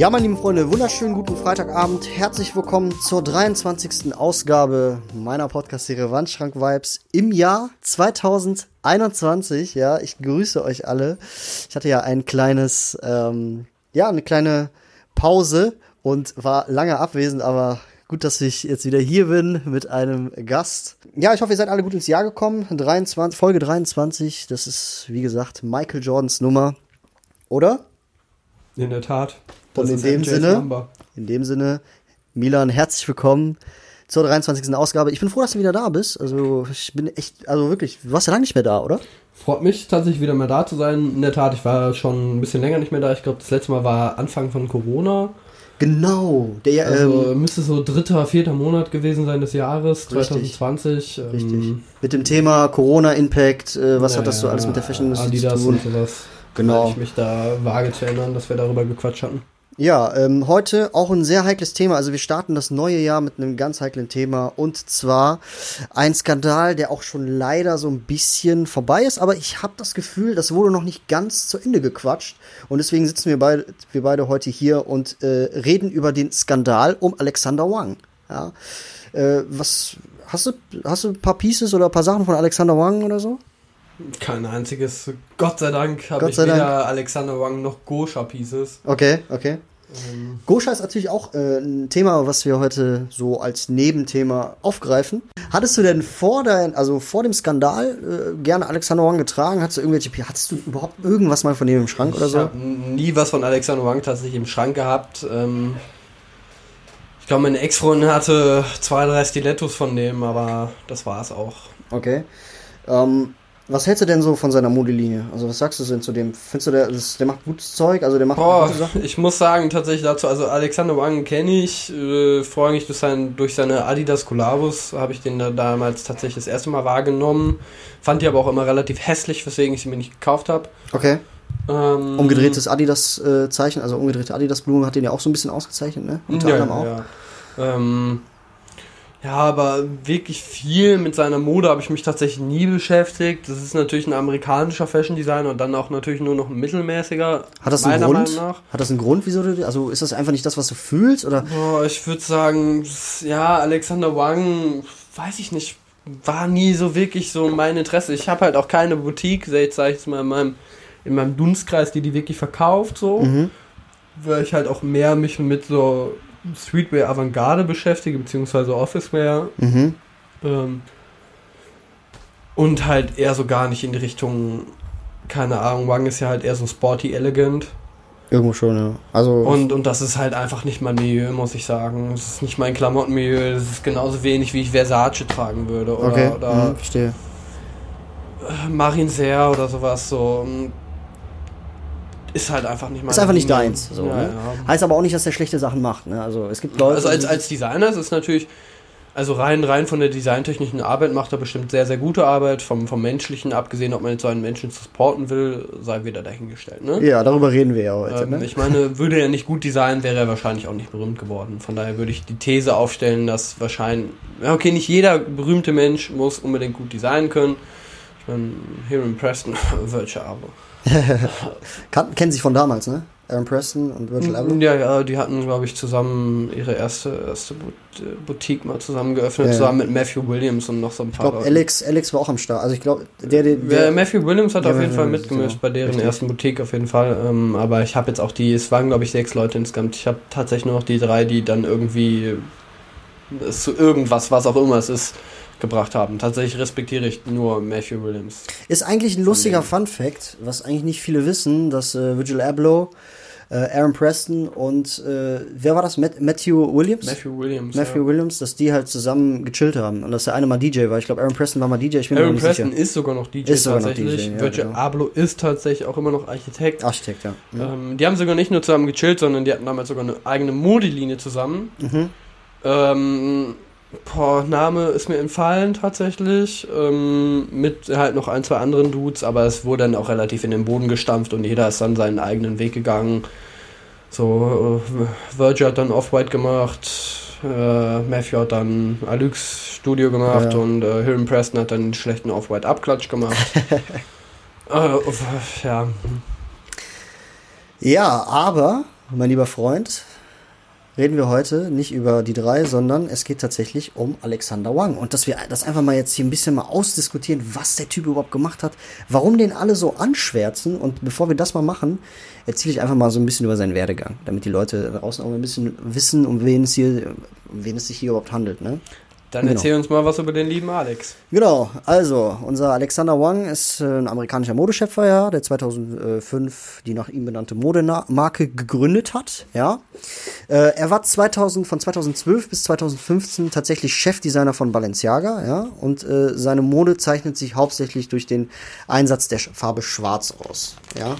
Ja, meine lieben Freunde, wunderschönen guten Freitagabend. Herzlich willkommen zur 23. Ausgabe meiner Podcast-Serie Wandschrank Vibes im Jahr 2021. Ja, ich grüße euch alle. Ich hatte ja ein kleines, ähm, ja, eine kleine Pause und war lange abwesend, aber gut, dass ich jetzt wieder hier bin mit einem Gast. Ja, ich hoffe, ihr seid alle gut ins Jahr gekommen. 23, Folge 23, das ist, wie gesagt, Michael Jordans Nummer. Oder? In der Tat. Und in dem Sinne, in dem Sinne, Milan, herzlich willkommen zur 23. Ausgabe. Ich bin froh, dass du wieder da bist. Also, ich bin echt, also wirklich, du warst ja lange nicht mehr da, oder? Freut mich tatsächlich wieder mal da zu sein. In der Tat, ich war schon ein bisschen länger nicht mehr da. Ich glaube, das letzte Mal war Anfang von Corona. Genau, der also, ähm, müsste so dritter, vierter Monat gewesen sein des Jahres, 2020. Richtig. Ähm, Mit dem Thema Corona-Impact, äh, was ja, hat das so alles mit der Fashion-Industrie zu tun? Und sowas. Genau. Weil ich mich da wage zu erinnern, dass wir darüber gequatscht hatten. Ja, ähm, heute auch ein sehr heikles Thema. Also wir starten das neue Jahr mit einem ganz heiklen Thema und zwar ein Skandal, der auch schon leider so ein bisschen vorbei ist, aber ich habe das Gefühl, das wurde noch nicht ganz zu Ende gequatscht und deswegen sitzen wir beide, wir beide heute hier und äh, reden über den Skandal um Alexander Wang. Ja, äh, was hast du? Hast du ein paar Pieces oder ein paar Sachen von Alexander Wang oder so? Kein einziges. Gott sei Dank habe ich weder Dank. Alexander Wang noch Gosha Pieces. Okay, okay. Ähm. Gosha ist natürlich auch äh, ein Thema, was wir heute so als Nebenthema aufgreifen. Hattest du denn vor dein, also vor dem Skandal äh, gerne Alexander Wang getragen? Hattest du irgendwelche, hattest du überhaupt irgendwas mal von dem im Schrank ich oder so? Ich habe nie was von Alexander Wang tatsächlich im Schrank gehabt. Ähm, ich glaube, meine Ex-Freundin hatte zwei, drei Stilettos von dem, aber das war es auch. Okay. Ähm, was hältst du denn so von seiner Modelinie? Also was sagst du denn zu dem? Findest du, der, der macht gutes Zeug? Also der macht Boah, gute Sachen? Ich muss sagen, tatsächlich dazu, also Alexander Wang kenne ich, äh, vorrangig durch, sein, durch seine Adidas Collabos habe ich den da damals tatsächlich das erste Mal wahrgenommen. Fand die aber auch immer relativ hässlich, weswegen ich sie mir nicht gekauft habe. Okay. Ähm, Umgedrehtes Adidas-Zeichen, äh, also umgedrehte Adidas-Blume hat den ja auch so ein bisschen ausgezeichnet, ne? Unter ja, anderem auch. Ja. Ähm, ja, aber wirklich viel mit seiner Mode habe ich mich tatsächlich nie beschäftigt. Das ist natürlich ein amerikanischer Fashion Designer und dann auch natürlich nur noch ein mittelmäßiger. Hat das einen Grund? Hat das einen Grund, wieso du, also ist das einfach nicht das, was du fühlst oder? Boah, ich würde sagen, ja, Alexander Wang, weiß ich nicht, war nie so wirklich so mein Interesse. Ich habe halt auch keine Boutique, jetzt sage ich jetzt mal in meinem, in meinem Dunstkreis, die die wirklich verkauft so. Mhm. Weil ich halt auch mehr mich mit so Streetwear Avantgarde beschäftige, beziehungsweise Officewear. Mhm. Ähm, und halt eher so gar nicht in die Richtung, keine Ahnung, Wang ist ja halt eher so sporty elegant. Irgendwo schon, ja. Also und, und das ist halt einfach nicht mein Milieu, muss ich sagen. Es ist nicht mein Klamottenmilieu. Das ist genauso wenig, wie ich Versace tragen würde. Oder, okay, oder mhm, verstehe. Marin Serre oder sowas so ist halt einfach nicht mal. Ist einfach nicht deins. So, ja, ne? ja. Heißt aber auch nicht, dass der schlechte Sachen macht. Ne? Also es gibt Leute. Also als, als Designer ist es natürlich, also rein, rein von der designtechnischen Arbeit macht er bestimmt sehr, sehr gute Arbeit. Vom, vom Menschlichen abgesehen, ob man jetzt so einen Menschen supporten will, sei wieder dahingestellt. Ne? Ja, darüber reden wir ja heute. Ähm, ne? Ich meine, würde er nicht gut designen, wäre er wahrscheinlich auch nicht berühmt geworden. Von daher würde ich die These aufstellen, dass wahrscheinlich, okay, nicht jeder berühmte Mensch muss unbedingt gut designen können. Ich meine, Here in Preston, Virtual kennen sich von damals, ne? Aaron Preston und Virgil Abloh? Ja, ja, die hatten, glaube ich, zusammen ihre erste, erste Boutique mal zusammen geöffnet, ja. zusammen mit Matthew Williams und noch so ein paar. Ich glaube, Alex, Alex war auch am Start. Also ich glaube, der, der, der Matthew Williams hat auf jeden Fall mitgemischt bei deren richtig. ersten Boutique auf jeden Fall. Ähm, aber ich habe jetzt auch die, es waren, glaube ich, sechs Leute insgesamt. Ich habe tatsächlich nur noch die drei, die dann irgendwie zu irgendwas, was auch immer es ist, gebracht haben. Tatsächlich respektiere ich nur Matthew Williams. Ist eigentlich ein lustiger Fun Fact, was eigentlich nicht viele wissen, dass äh, Virgil Abloh, äh, Aaron Preston und äh, wer war das? Matt, Matthew Williams? Matthew Williams. Matthew ja. Williams, dass die halt zusammen gechillt haben und dass der eine mal DJ war. Ich glaube, Aaron Preston war mal DJ. Aaron Preston sicher. ist sogar noch DJ ist sogar tatsächlich. Noch DJ, ja, Virgil genau. Abloh ist tatsächlich auch immer noch Architekt. Architekt, ja. Mhm. Ähm, die haben sogar nicht nur zusammen gechillt, sondern die hatten damals sogar eine eigene Modelinie zusammen. Mhm. Ähm, Boah, Name ist mir entfallen tatsächlich. Ähm, mit halt noch ein, zwei anderen Dudes, aber es wurde dann auch relativ in den Boden gestampft und jeder ist dann seinen eigenen Weg gegangen. So, äh, Virgil hat dann Off-White gemacht, äh, Matthew hat dann Alux Studio gemacht ja. und äh, Hiram Preston hat dann einen schlechten Off-White Abklatsch gemacht. äh, ja. Ja, aber mein lieber Freund, reden wir heute nicht über die drei, sondern es geht tatsächlich um Alexander Wang. Und dass wir das einfach mal jetzt hier ein bisschen mal ausdiskutieren, was der Typ überhaupt gemacht hat, warum den alle so anschwärzen. Und bevor wir das mal machen, erzähle ich einfach mal so ein bisschen über seinen Werdegang, damit die Leute draußen auch ein bisschen wissen, um wen es hier, um wen es sich hier überhaupt handelt. Ne? Dann genau. erzähl uns mal was über den lieben Alex. Genau, also unser Alexander Wang ist äh, ein amerikanischer Modeschöpfer, ja, der 2005 die nach ihm benannte Modemarke gegründet hat, ja. Äh, er war 2000, von 2012 bis 2015 tatsächlich Chefdesigner von Balenciaga, ja, und äh, seine Mode zeichnet sich hauptsächlich durch den Einsatz der Farbe Schwarz aus, ja.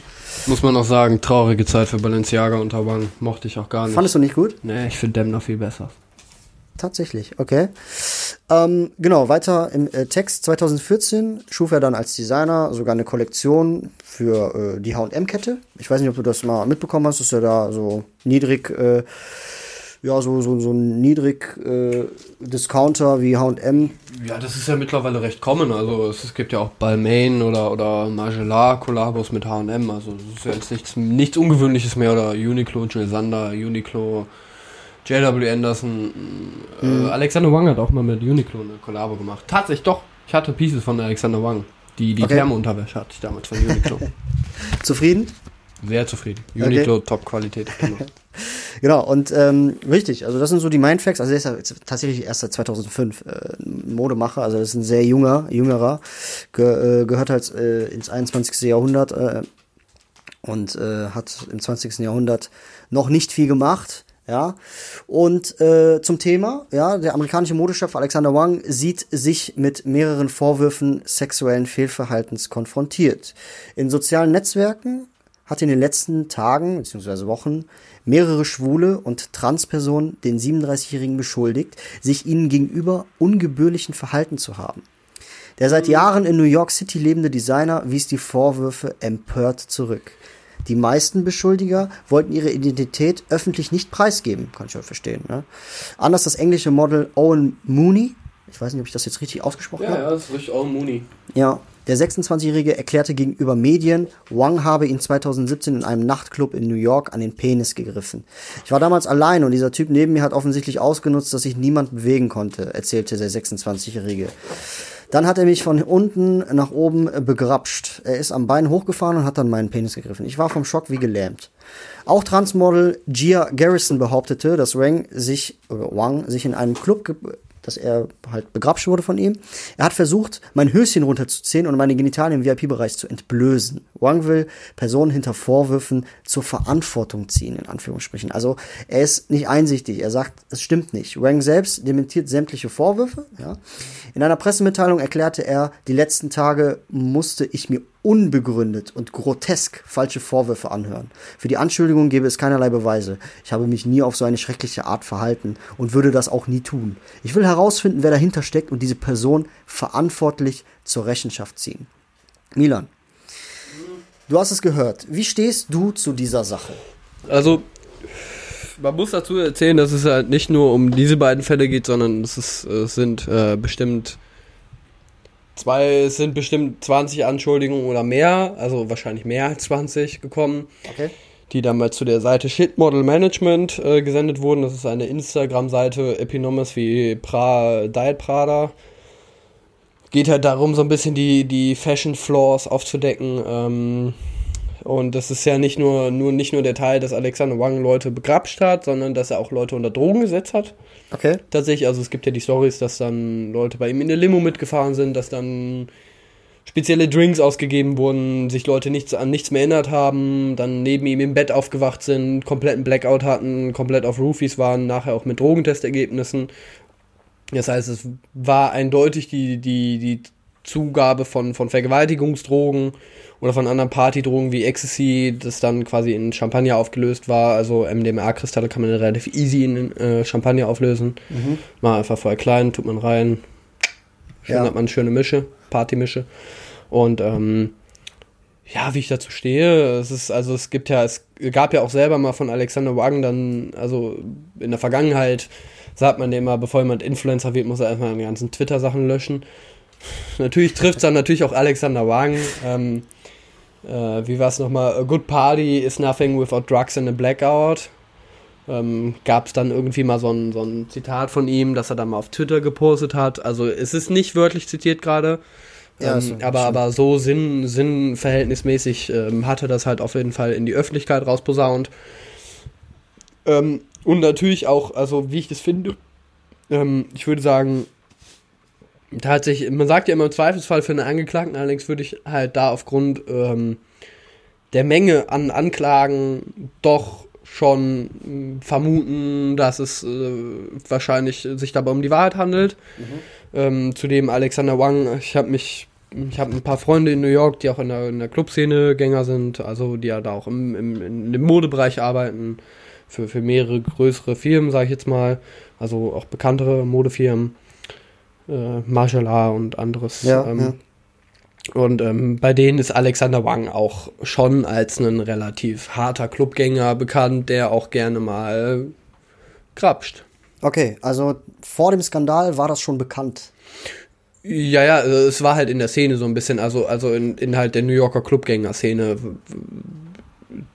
Muss man auch sagen, traurige Zeit für Balenciaga unter Wang, mochte ich auch gar nicht. Fandest du nicht gut? Nee, ich finde Dem noch viel besser. Tatsächlich, okay. Ähm, genau, weiter im äh, Text. 2014 schuf er dann als Designer sogar eine Kollektion für äh, die HM-Kette. Ich weiß nicht, ob du das mal mitbekommen hast, dass er da so niedrig, äh, ja, so, so, so ein niedrig äh, Discounter wie HM. Ja, das ist ja mittlerweile recht common. Also es, es gibt ja auch Balmain oder, oder Margiela Kollabos mit HM. Also das ist ja jetzt nichts, nichts Ungewöhnliches mehr. Oder Uniqlo, Jill Sander, Uniqlo. J.W. Anderson. Äh, mhm. Äh, Alexander Wang hat auch mal mit Uniqlo eine Kollabo gemacht. Tatsächlich doch. Ich hatte Pieces von Alexander Wang. Die, die okay. Thermounterwäsche hatte ich damals von Uniqlo. zufrieden? Sehr zufrieden. Uniqlo, okay. Top-Qualität. Genau. genau, und ähm, richtig, also das sind so die Mindfacts. Also der ist ja tatsächlich erst seit 2005 äh, Modemacher, also das ist ein sehr junger, jüngerer, ge, äh, gehört halt äh, ins 21. Jahrhundert äh, und äh, hat im 20. Jahrhundert noch nicht viel gemacht. Ja, und äh, zum Thema, ja, der amerikanische Modeschef Alexander Wang sieht sich mit mehreren Vorwürfen sexuellen Fehlverhaltens konfrontiert. In sozialen Netzwerken hat in den letzten Tagen bzw. Wochen mehrere schwule und Transpersonen den 37-Jährigen beschuldigt, sich ihnen gegenüber ungebührlichen Verhalten zu haben. Der seit Jahren in New York City lebende Designer wies die Vorwürfe empört zurück. Die meisten Beschuldiger wollten ihre Identität öffentlich nicht preisgeben, kann ich ja verstehen. Ne? Anders das englische Model Owen Mooney, ich weiß nicht, ob ich das jetzt richtig ausgesprochen ja, habe. Ja, das ist richtig Owen Mooney. Ja, der 26-Jährige erklärte gegenüber Medien, Wang habe ihn 2017 in einem Nachtclub in New York an den Penis gegriffen. Ich war damals allein und dieser Typ neben mir hat offensichtlich ausgenutzt, dass sich niemand bewegen konnte, erzählte der 26-Jährige. Dann hat er mich von unten nach oben begrapscht. Er ist am Bein hochgefahren und hat dann meinen Penis gegriffen. Ich war vom Schock wie gelähmt. Auch Transmodel Gia Garrison behauptete, dass Wang sich, Wang sich in einem Club dass er halt begrapscht wurde von ihm. Er hat versucht, mein Höschen runterzuziehen und meine Genitalien im VIP-Bereich zu entblößen. Wang will Personen hinter Vorwürfen zur Verantwortung ziehen, in Anführungsstrichen. Also er ist nicht einsichtig. Er sagt, es stimmt nicht. Wang selbst dementiert sämtliche Vorwürfe. Ja. In einer Pressemitteilung erklärte er, die letzten Tage musste ich mir unbegründet und grotesk falsche Vorwürfe anhören. Für die Anschuldigung gäbe es keinerlei Beweise. Ich habe mich nie auf so eine schreckliche Art verhalten und würde das auch nie tun. Ich will herausfinden, wer dahinter steckt und diese Person verantwortlich zur Rechenschaft ziehen. Milan, du hast es gehört. Wie stehst du zu dieser Sache? Also, man muss dazu erzählen, dass es halt nicht nur um diese beiden Fälle geht, sondern es, ist, es sind äh, bestimmt Zwei, es sind bestimmt 20 Anschuldigungen oder mehr, also wahrscheinlich mehr als 20 gekommen. Okay. Die damals zu der Seite Shit Model Management äh, gesendet wurden. Das ist eine Instagram-Seite, Epinomous wie pra, Diet Prada. Geht halt darum, so ein bisschen die, die Fashion Flaws aufzudecken. Ähm, und das ist ja nicht nur, nur, nicht nur der Teil, dass Alexander Wang Leute begrapscht hat, sondern dass er auch Leute unter Drogen gesetzt hat. Okay. Tatsächlich, also es gibt ja die Stories, dass dann Leute bei ihm in der Limo mitgefahren sind, dass dann spezielle Drinks ausgegeben wurden, sich Leute nichts an nichts mehr erinnert haben, dann neben ihm im Bett aufgewacht sind, kompletten Blackout hatten, komplett auf Roofies waren, nachher auch mit Drogentestergebnissen. Das heißt, es war eindeutig die, die, die Zugabe von, von Vergewaltigungsdrogen oder von anderen Partydrogen wie Ecstasy, das dann quasi in Champagner aufgelöst war. Also MDMA-Kristalle kann man relativ easy in äh, Champagner auflösen. Mhm. Mal einfach vorher klein, tut man rein. Ja. hat man eine schöne Mische, Partymische. Und ähm, ja, wie ich dazu stehe, es ist, also es gibt ja, es gab ja auch selber mal von Alexander Wagen dann, also in der Vergangenheit sagt man immer, bevor jemand Influencer wird, muss er erstmal die ganzen Twitter-Sachen löschen. Natürlich trifft es dann natürlich auch Alexander Wagen. Ähm, äh, wie war es nochmal? A good party is nothing without drugs and a blackout. Ähm, Gab es dann irgendwie mal so ein, so ein Zitat von ihm, das er dann mal auf Twitter gepostet hat. Also es ist nicht wörtlich zitiert gerade. Ja, ähm, aber, aber so sinn, sinnverhältnismäßig ähm, hat er das halt auf jeden Fall in die Öffentlichkeit rausposaunt. Ähm, und natürlich auch, also wie ich das finde, ähm, ich würde sagen, tatsächlich, man sagt ja immer im Zweifelsfall für einen Angeklagten, allerdings würde ich halt da aufgrund ähm, der Menge an Anklagen doch schon vermuten, dass es äh, wahrscheinlich sich dabei um die Wahrheit handelt. Ähm, zudem Alexander Wang, ich habe mich, ich habe ein paar Freunde in New York, die auch in der, in der Clubszene Gänger sind, also die ja da auch im, im, in dem Modebereich arbeiten, für, für mehrere größere Firmen, sage ich jetzt mal, also auch bekanntere Modefirmen, äh, Margiela und anderes. Ja, ähm, ja. Und ähm, bei denen ist Alexander Wang auch schon als ein relativ harter Clubgänger bekannt, der auch gerne mal grapscht. Okay, also vor dem Skandal war das schon bekannt. Ja, ja, äh, es war halt in der Szene so ein bisschen, also, also in, in halt der New Yorker Clubgänger-Szene,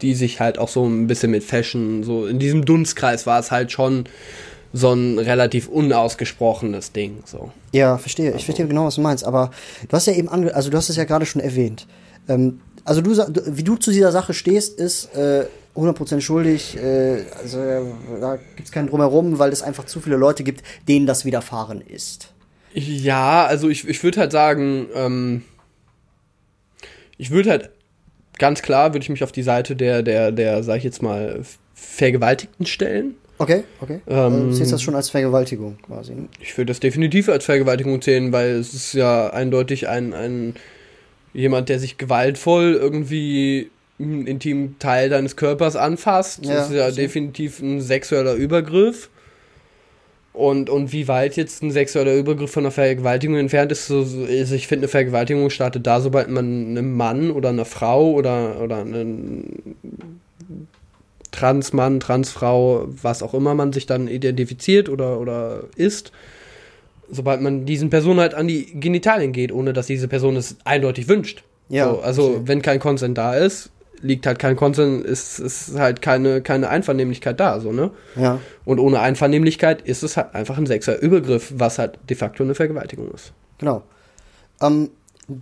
die sich halt auch so ein bisschen mit Fashion, so in diesem Dunstkreis war es halt schon so ein relativ unausgesprochenes Ding, so. Ja, verstehe. Ich verstehe genau, was du meinst. Aber du hast ja eben ange also du hast es ja gerade schon erwähnt. Ähm, also du, wie du zu dieser Sache stehst, ist äh, 100% schuldig. Äh, also da gibt's keinen drumherum, weil es einfach zu viele Leute gibt, denen das widerfahren ist. Ja, also ich, ich würde halt sagen, ähm, ich würde halt ganz klar, würde ich mich auf die Seite der, der, der, sag ich jetzt mal, Vergewaltigten stellen. Okay, okay. Ähm, du siehst das schon als Vergewaltigung quasi. ne? Ich würde das definitiv als Vergewaltigung zählen, weil es ist ja eindeutig ein, ein jemand, der sich gewaltvoll irgendwie einen intimen Teil deines Körpers anfasst. Ja, das ist ja verstehe. definitiv ein sexueller Übergriff. Und, und wie weit jetzt ein sexueller Übergriff von einer Vergewaltigung entfernt ist, so, so ist ich finde, eine Vergewaltigung startet da, sobald man einem Mann oder einer Frau oder, oder einen Transmann, Transfrau, was auch immer man sich dann identifiziert oder, oder ist, sobald man diesen Personen halt an die Genitalien geht, ohne dass diese Person es eindeutig wünscht. Ja, so, also verstehe. wenn kein Consent da ist, liegt halt kein Consent, ist, ist halt keine, keine Einvernehmlichkeit da, so, ne? Ja. Und ohne Einvernehmlichkeit ist es halt einfach ein sexueller Übergriff, was halt de facto eine Vergewaltigung ist. Genau. Ähm,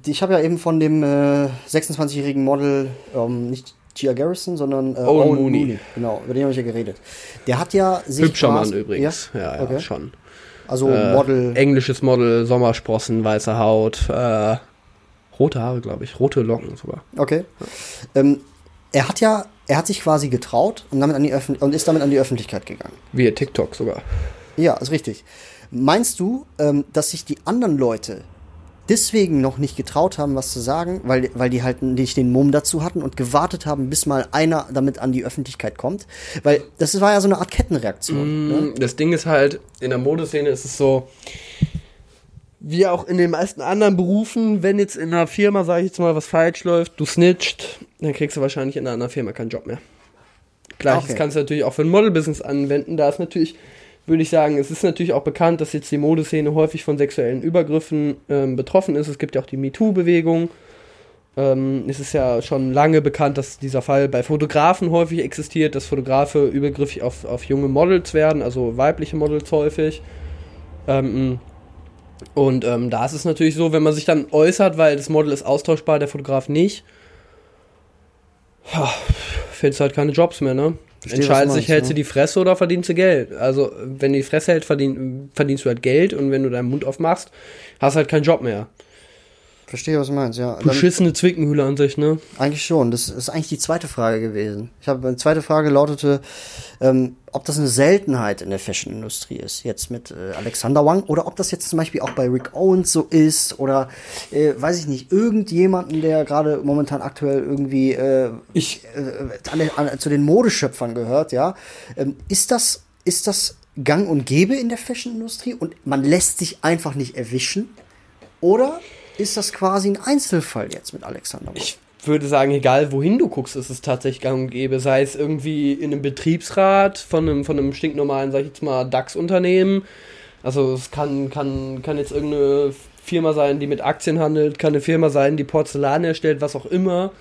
ich habe ja eben von dem äh, 26-jährigen Model, ähm, nicht Gia Garrison, sondern äh, Owen Mooney. Genau, über den habe ich ja geredet. Der hat ja sich Hübscher Mann übrigens. Ja, ja, Okay. schon. Also Äh, Model. Englisches Model, Sommersprossen, weiße Haut, äh, rote Haare, glaube ich, rote Locken sogar. Okay. Ähm, er hat ja, er hat sich quasi getraut und, damit an die Öffn und ist damit an die Öffentlichkeit gegangen. Via TikTok sogar. Ja, ist richtig. Meinst du, ähm, dass sich die anderen Leute deswegen noch nicht getraut haben, was zu sagen, weil, weil die halt nicht den Mumm dazu hatten und gewartet haben, bis mal einer damit an die Öffentlichkeit kommt? Weil das war ja so eine Art Kettenreaktion. Ne? Mm, Das Ding ist halt, in der Modeszene ist es so, wie auch in den meisten anderen Berufen, wenn jetzt in einer Firma, sage ich jetzt mal, was falsch läuft, du snitcht, dann kriegst du wahrscheinlich in einer anderen Firma keinen Job mehr. Gleiches Okay. kannst du natürlich auch für ein Model-Business anwenden. Da ist natürlich, würde ich sagen, es ist natürlich auch bekannt, dass jetzt die Modeszene häufig von sexuellen Übergriffen ähm, betroffen ist. Es gibt ja auch die MeToo-Bewegung. Ähm, es ist ja schon lange bekannt, dass dieser Fall bei Fotografen häufig existiert, dass Fotografe übergriffig auf, auf junge Models werden, also weibliche Models häufig. Ähm, und ähm, da ist es natürlich so, wenn man sich dann äußert, weil das Model ist austauschbar, der Fotograf nicht, findest du halt keine Jobs mehr, ne? Entscheidet du sich, hältst ja. du die Fresse oder verdienst du Geld? Also, wenn du die Fresse hältst, verdien, verdienst du halt Geld und wenn du deinen Mund aufmachst, hast du halt keinen Job mehr. Verstehe, was du meinst, ja. Dann, Beschissene Zwickenhülle an sich, ne? eigentlich schon. Das ist eigentlich die zweite Frage gewesen. Ich habe eine zweite Frage lautete, ähm, ob das eine Seltenheit in der Fashion-Industrie ist, jetzt mit äh, Alexander Wang, oder ob das jetzt zum Beispiel auch bei Rick Owens so ist, oder äh, weiß ich nicht, irgendjemanden, der gerade momentan aktuell irgendwie äh, Ich, äh, an, den- an, zu den Modeschöpfern gehört, ja. Ähm, ist das, ist das gang und gäbe in der Fashion-Industrie und man lässt sich einfach nicht erwischen? Oder ist das quasi ein Einzelfall jetzt mit Alexander ich würde sagen, egal wohin du guckst, ist es tatsächlich gang und gäbe. Sei es irgendwie in einem Betriebsrat von einem, von einem stinknormalen, sag ich jetzt mal, DAX-Unternehmen. Also es kann, kann, kann jetzt irgendeine Firma sein, die mit Aktien handelt, kann eine Firma sein, die Porzellan herstellt, was auch immer.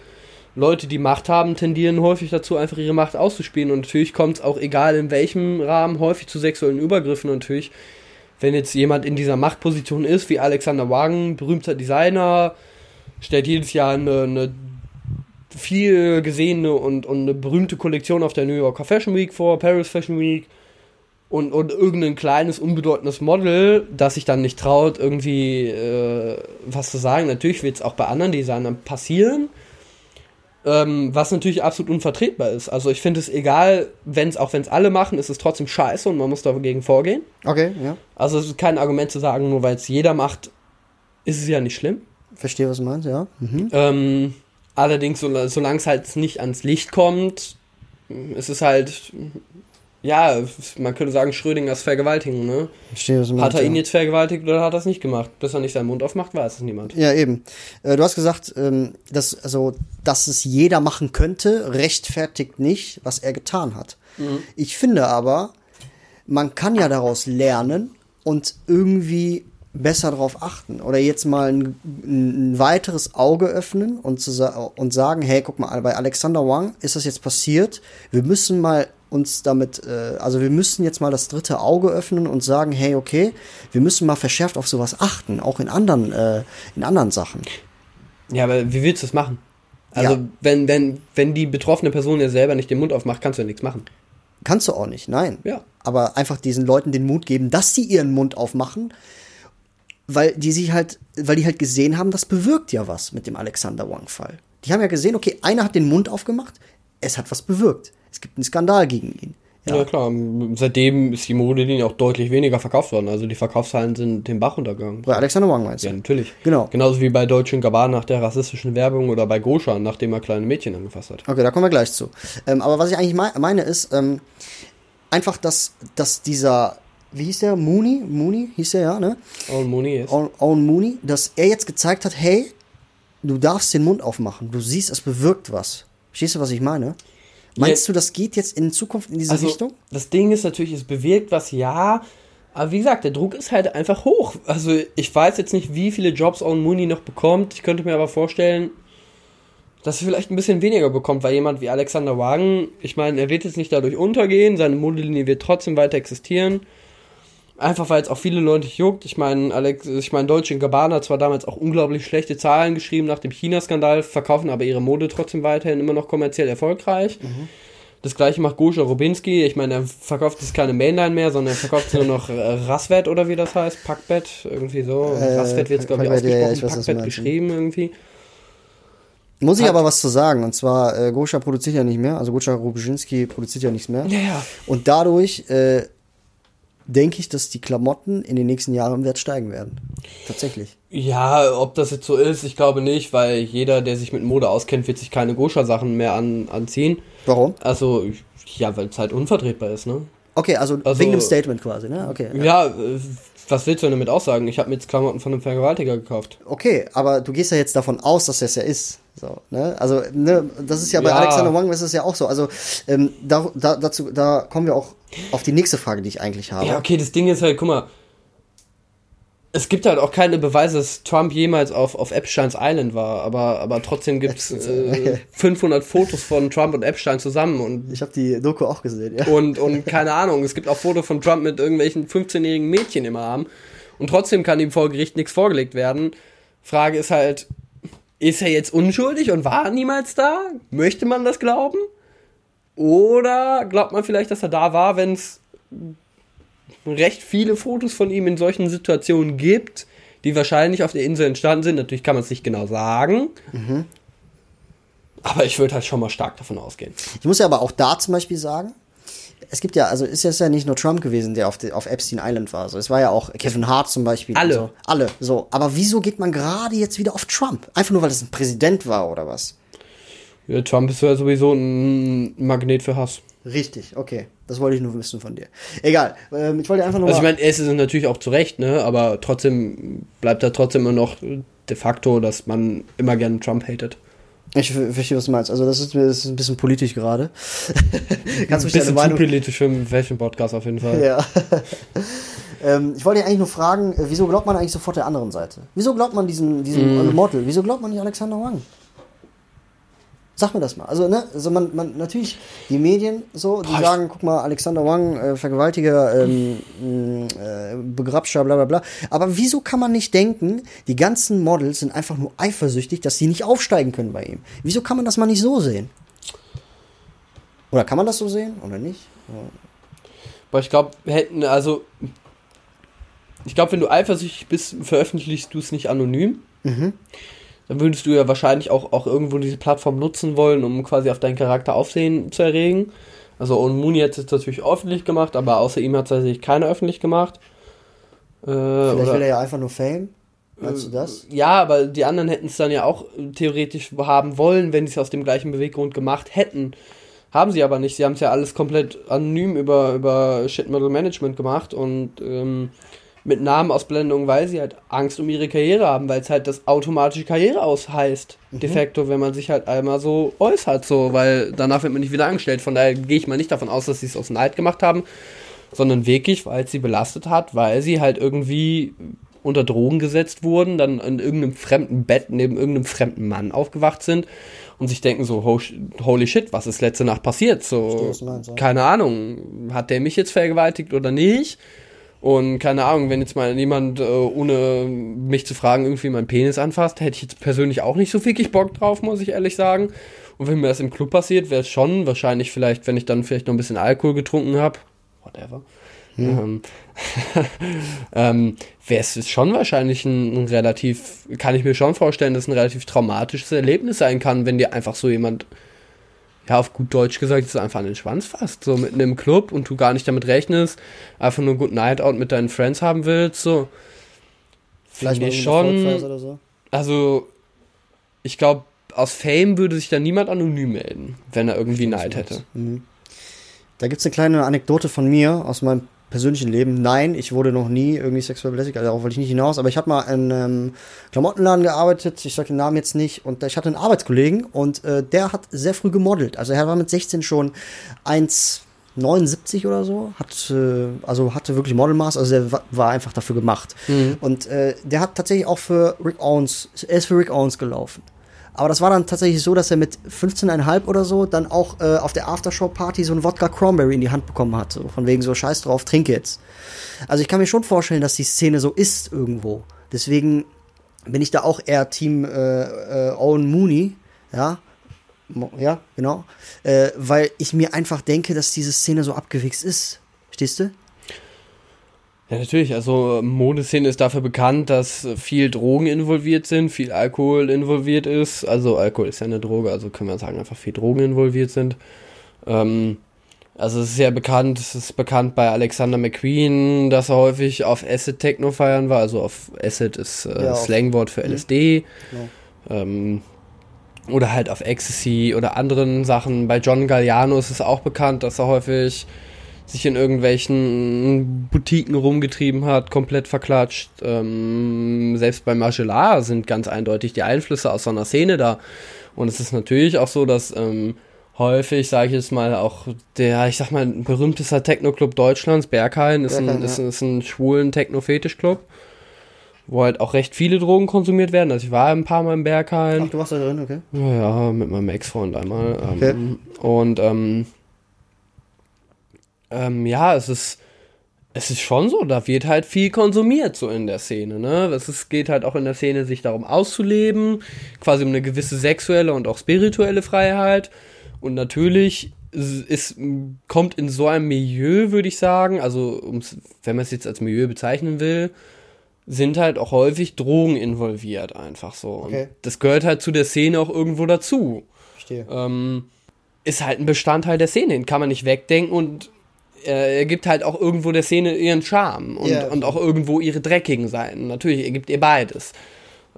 Leute, die Macht haben, tendieren häufig dazu, einfach ihre Macht auszuspielen. Und natürlich kommt es auch, egal in welchem Rahmen, häufig zu sexuellen Übergriffen. Natürlich, wenn jetzt jemand in dieser Machtposition ist, wie Alexander Wagen, berühmter Designer, stellt jedes Jahr eine, eine viel gesehene und, und eine berühmte Kollektion auf der New Yorker Fashion Week vor, Paris Fashion Week. Und, und irgendein kleines, unbedeutendes Model, das sich dann nicht traut, irgendwie äh, was zu sagen. Natürlich wird es auch bei anderen Designern passieren. Ähm, was natürlich absolut unvertretbar ist. Also ich finde es egal, wenn es auch wenn es alle machen, ist es trotzdem scheiße und man muss dagegen vorgehen. Okay, ja. Also es ist kein Argument zu sagen, nur weil es jeder macht, ist es ja nicht schlimm. Verstehe, was du meinst, ja. Mhm. Ähm, allerdings, so, solange es halt nicht ans Licht kommt, ist es halt, ja, man könnte sagen, Schrödingers Vergewaltigung, ne? Verstehe, was du meinst. Hat er ihn jetzt vergewaltigt oder hat er es nicht gemacht? Bis er nicht seinen Mund aufmacht, weiß es niemand. Ja, eben. Äh, du hast gesagt, ähm, dass, also, dass es jeder machen könnte, rechtfertigt nicht, was er getan hat. Ich finde aber, man kann ja daraus lernen und irgendwie besser darauf achten oder jetzt mal ein, ein weiteres Auge öffnen und, zu und sagen, hey, guck mal, bei Alexander Wang ist das jetzt passiert, wir müssen mal uns damit, äh, also wir müssen jetzt mal das dritte Auge öffnen und sagen, hey, okay, wir müssen mal verschärft auf sowas achten, auch in anderen, äh, in anderen Sachen. Ja, aber wie willst du das machen? Also, Ja. wenn, wenn, wenn die betroffene Person ja selber nicht den Mund aufmacht, kannst du ja nichts machen. Kannst du auch nicht, nein. Ja. Aber einfach diesen Leuten den Mut geben, dass sie ihren Mund aufmachen, weil die sich halt, weil die halt gesehen haben, das bewirkt ja was mit dem Alexander Wang-Fall. Die haben ja gesehen, okay, einer hat den Mund aufgemacht, es hat was bewirkt. Es gibt einen Skandal gegen ihn. Ja. klar. Seitdem ist die Modelinie auch deutlich weniger verkauft worden. Also die Verkaufszahlen sind den Bach untergegangen. Bei Alexander Wang meinst du? Ja, natürlich. Genau. Genauso wie bei Deutschen Gabbana nach der rassistischen Werbung oder bei Gosha, nachdem er kleine Mädchen angefasst hat. Okay, da kommen wir gleich zu. Ähm, aber was ich eigentlich mei- meine ist, ähm, einfach, dass, dass dieser, wie hieß der? Mooney? Mooney hieß der, ja, ne? Owen Mooney ist. Owen Mooney, dass er jetzt gezeigt hat, hey, du darfst den Mund aufmachen. Du siehst, es bewirkt was. Verstehst du, was ich meine? Meinst Ja. du, das geht jetzt in Zukunft in diese Also, Richtung? das Ding ist natürlich, es bewirkt was, ja. Aber wie gesagt, der Druck ist halt einfach hoch. Also ich weiß jetzt nicht, wie viele Jobs Owen Mooney noch bekommt. Ich könnte mir aber vorstellen, dass er vielleicht ein bisschen weniger bekommt, weil jemand wie Alexander Wagen, ich meine, er wird jetzt nicht dadurch untergehen, seine Modellinie wird trotzdem weiter existieren. Einfach weil es auch viele Leute juckt. Ich meine, Alex, ich meine, Deutsche Gabbana hat zwar damals auch unglaublich schlechte Zahlen geschrieben nach dem China-Skandal, verkaufen aber ihre Mode trotzdem weiterhin immer noch kommerziell erfolgreich. Das gleiche macht Goscha Robinski. Ich meine, er verkauft jetzt keine Mainline mehr, sondern er verkauft nur noch äh, oder wie das heißt. Packbett, irgendwie so. Äh, Rasvet wird es, glaube ich, ja, ja, ausgesprochen. du Packbett geschrieben irgendwie. Muss ich aber was zu sagen. Und zwar, äh, Goscha produziert ja nicht mehr. Also Goscha Rubinski produziert ja nichts mehr. Ja, ja. Und dadurch äh, denke ich, dass die Klamotten in den nächsten Jahren im Wert steigen werden. Tatsächlich. Ja, ob das jetzt so ist, ich glaube nicht, weil jeder, der sich mit Mode auskennt, wird sich keine Goscha-Sachen mehr an, anziehen. Warum? Also, ja, weil es halt unvertretbar ist, ne? Okay, also, Also- wegen dem Statement quasi, ne? Okay. Ja, äh, was willst du denn damit aussagen? Ich habe mir jetzt Klamotten von einem Vergewaltiger gekauft. Okay, aber du gehst ja jetzt davon aus, dass das ja ist. So, ne? Also, ne, das ist ja bei Ja. Alexander Wang ist es ja auch so. Also, ähm, da, da, dazu, da kommen wir auch auf die nächste Frage, die ich eigentlich habe. Ja, okay, das Ding ist halt, guck mal, es gibt halt auch keine Beweise, dass Trump jemals auf, auf Epsteins Island war, aber, aber trotzdem gibt es äh, 500 Fotos von Trump und Epstein zusammen und, Ich habe die Doku auch gesehen, ja. und, und keine Ahnung, es gibt auch Fotos von Trump mit irgendwelchen 15-jährigen Mädchen im Arm und trotzdem kann ihm vor Gericht nichts vorgelegt werden. Frage ist halt, ist er jetzt unschuldig und war niemals da? Möchte man das glauben? Oder glaubt man vielleicht, dass er da war, wenn es recht viele Fotos von ihm in solchen Situationen gibt, die wahrscheinlich auf der Insel entstanden sind. Natürlich kann man es nicht genau sagen. Aber ich würde halt schon mal stark davon ausgehen. Ich muss ja aber auch da zum Beispiel sagen, es gibt ja, also ist jetzt ja nicht nur Trump gewesen, der auf, die, auf Epstein Island war. So, es war ja auch Kevin Hart zum Beispiel. Alle. So. Alle. So. Aber wieso geht man gerade jetzt wieder auf Trump? Einfach nur, weil das ein Präsident war oder was? Ja, Trump ist ja sowieso ein Magnet für Hass. Richtig, okay. Das wollte ich nur wissen von dir. Egal. Ähm, ich wollte einfach nur Also ich meine, es ist natürlich auch zu Recht, ne? Aber trotzdem bleibt da trotzdem immer noch de facto, dass man immer gerne Trump hatet. Ich ver- verstehe, was du meinst. Also, das ist, das ist ein bisschen politisch gerade. Kannst du mich Bisschen zu Meinung. politisch für einen Fashion-Podcast auf jeden Fall. Ja. ähm, ich wollte dich eigentlich nur fragen, äh, wieso glaubt man eigentlich sofort der anderen Seite? Wieso glaubt man diesem, diesem Mm. Model? Wieso glaubt man nicht Alexander Wang? Sag mir das mal. Also, ne, also man, man, natürlich, die Medien so, die Boah, sagen, guck mal, Alexander Wang, äh, Vergewaltiger, ähm, äh, Begrabscher, bla bla bla. Aber wieso kann man nicht denken, die ganzen Models sind einfach nur eifersüchtig, dass sie nicht aufsteigen können bei ihm? Wieso kann man das mal nicht so sehen? Oder kann man das so sehen oder nicht? Aber ich glaube, hätten, also, ich glaube, wenn du eifersüchtig bist, veröffentlichst du es nicht anonym. Mhm dann würdest du ja wahrscheinlich auch, auch irgendwo diese Plattform nutzen wollen, um quasi auf deinen Charakter Aufsehen zu erregen. Also und Mooney hat es natürlich öffentlich gemacht, aber außer ihm hat es tatsächlich keiner öffentlich gemacht. Äh, Vielleicht oder, will er ja einfach nur Fame. Meinst du das? Äh, ja, aber die anderen hätten es dann ja auch theoretisch haben wollen, wenn sie es aus dem gleichen Beweggrund gemacht hätten. Haben sie aber nicht. Sie haben es ja alles komplett anonym über, über Shit Metal Management gemacht und ähm, mit Namenausblendung, weil sie halt Angst um ihre Karriere haben, weil es halt das automatische Karriere aus heißt. Mhm. De facto, wenn man sich halt einmal so äußert, so, weil danach wird man nicht wieder angestellt. Von daher gehe ich mal nicht davon aus, dass sie es aus Neid gemacht haben, sondern wirklich, weil es sie belastet hat, weil sie halt irgendwie unter Drogen gesetzt wurden, dann in irgendeinem fremden Bett neben irgendeinem fremden Mann aufgewacht sind und sich denken so, holy shit, was ist letzte Nacht passiert? So, keine Ahnung, hat der mich jetzt vergewaltigt oder nicht? Und keine Ahnung, wenn jetzt mal jemand, äh, ohne mich zu fragen, irgendwie meinen Penis anfasst, hätte ich jetzt persönlich auch nicht so wirklich Bock drauf, muss ich ehrlich sagen. Und wenn mir das im Club passiert, wäre es schon wahrscheinlich vielleicht, wenn ich dann vielleicht noch ein bisschen Alkohol getrunken habe, whatever, hm. ähm, ähm, wäre es schon wahrscheinlich ein, ein, relativ, kann ich mir schon vorstellen, dass ein relativ traumatisches Erlebnis sein kann, wenn dir einfach so jemand ja, auf gut Deutsch gesagt, ist einfach an den Schwanz fasst, so mitten im Club und du gar nicht damit rechnest, einfach nur ein Good Night Out mit deinen Friends haben willst, so. Vielleicht ich schon. So. Also, ich glaube, aus Fame würde sich da niemand anonym melden, wenn er irgendwie Neid hätte. Mhm. Da gibt es eine kleine Anekdote von mir aus meinem persönlichen Leben, nein, ich wurde noch nie irgendwie sexuell belästigt, also darauf wollte ich nicht hinaus, aber ich habe mal in einem ähm, Klamottenladen gearbeitet, ich sage den Namen jetzt nicht, und ich hatte einen Arbeitskollegen und äh, der hat sehr früh gemodelt. Also er war mit 16 schon 1,79 oder so, hat, äh, also hatte wirklich Modelmaß, also der war einfach dafür gemacht. Mhm. Und äh, der hat tatsächlich auch für Rick Owens, er ist für Rick Owens gelaufen. Aber das war dann tatsächlich so, dass er mit 15,5 oder so dann auch äh, auf der Aftershow-Party so ein Wodka Cranberry in die Hand bekommen hat. So von wegen so Scheiß drauf, trink jetzt. Also ich kann mir schon vorstellen, dass die Szene so ist irgendwo. Deswegen bin ich da auch eher Team äh, äh, Owen Mooney, ja. Ja, genau. Äh, weil ich mir einfach denke, dass diese Szene so abgewichst ist. Stehst du? Ja, natürlich. Also Modeszene ist dafür bekannt, dass viel Drogen involviert sind, viel Alkohol involviert ist. Also Alkohol ist ja eine Droge, also können wir sagen, einfach viel Drogen involviert sind. Ähm, also es ist ja bekannt, es ist bekannt bei Alexander McQueen, dass er häufig auf Acid Techno feiern war. Also auf Acid ist äh, ja, Slangwort für LSD. Ja. Ähm, oder halt auf Ecstasy oder anderen Sachen. Bei John Galliano ist es auch bekannt, dass er häufig sich in irgendwelchen Boutiquen rumgetrieben hat, komplett verklatscht. Ähm, selbst bei Margelar sind ganz eindeutig die Einflüsse aus so einer Szene da. Und es ist natürlich auch so, dass ähm, häufig, sage ich jetzt mal, auch der, ich sag mal, berühmtester Techno-Club Deutschlands, Berghain, ist, Berghain, ein, ja. ist, ist ein schwulen Techno-Fetisch-Club, wo halt auch recht viele Drogen konsumiert werden. Also ich war ein paar Mal im Berghain. Ach, du warst da drin, okay. Ja, ja mit meinem Ex-Freund einmal. Okay. Ähm, und ähm, ähm, ja, es ist, es ist schon so, da wird halt viel konsumiert so in der Szene, ne? Es ist, geht halt auch in der Szene, sich darum auszuleben, quasi um eine gewisse sexuelle und auch spirituelle Freiheit. Und natürlich ist, kommt in so einem Milieu, würde ich sagen, also wenn man es jetzt als Milieu bezeichnen will, sind halt auch häufig Drogen involviert, einfach so. Okay. Und das gehört halt zu der Szene auch irgendwo dazu. Verstehe. Ähm, ist halt ein Bestandteil der Szene, den kann man nicht wegdenken und äh, er gibt halt auch irgendwo der Szene ihren Charme und, yeah. und auch irgendwo ihre dreckigen Seiten. Natürlich, er gibt ihr beides.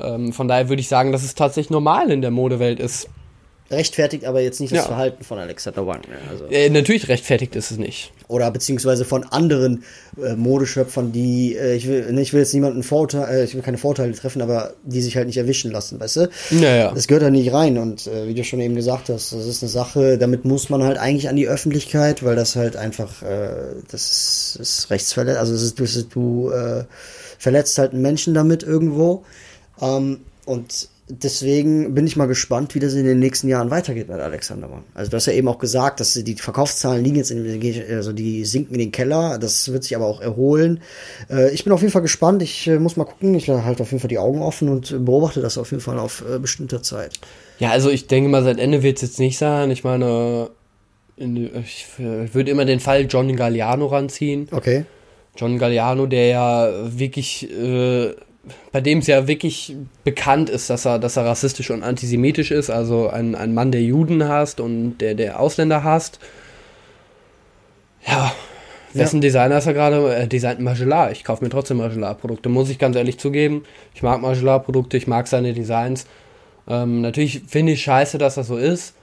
Ähm, von daher würde ich sagen, dass es tatsächlich normal in der Modewelt ist, rechtfertigt aber jetzt nicht das ja. Verhalten von Alexander Wang. Ne? Also äh, natürlich rechtfertigt ist es nicht. Oder beziehungsweise von anderen äh, Modeschöpfern, die, äh, ich, will, ne, ich will jetzt niemanden Vorteil, äh, ich will keine Vorteile treffen, aber die sich halt nicht erwischen lassen, weißt du? Naja. Das gehört da nicht rein und äh, wie du schon eben gesagt hast, das ist eine Sache, damit muss man halt eigentlich an die Öffentlichkeit, weil das halt einfach, äh, das ist, ist Rechtsverletzung, also ist, du äh, verletzt halt einen Menschen damit irgendwo. Ähm, und deswegen bin ich mal gespannt, wie das in den nächsten Jahren weitergeht mit Alexander Wang. Also du hast ja eben auch gesagt, dass die Verkaufszahlen liegen jetzt in, also die sinken in den Keller. Das wird sich aber auch erholen. Äh, ich bin auf jeden Fall gespannt. Ich äh, muss mal gucken. Ich halte auf jeden Fall die Augen offen und beobachte das auf jeden Fall auf äh, bestimmter Zeit. Ja, also ich denke mal, seit Ende wird es jetzt nicht sein. Ich meine, in, ich würde immer den Fall John Galliano ranziehen. Okay. John Galliano, der ja wirklich äh, bei dem es ja wirklich bekannt ist, dass er, dass er rassistisch und antisemitisch ist, also ein, ein Mann, der Juden hasst und der, der Ausländer hasst. Ja, wessen ja. Designer ist er gerade? Er designt Magellan. Ich kaufe mir trotzdem Magellan-Produkte, muss ich ganz ehrlich zugeben. Ich mag Magellan-Produkte, ich mag seine Designs. Ähm, natürlich finde ich scheiße, dass das so ist.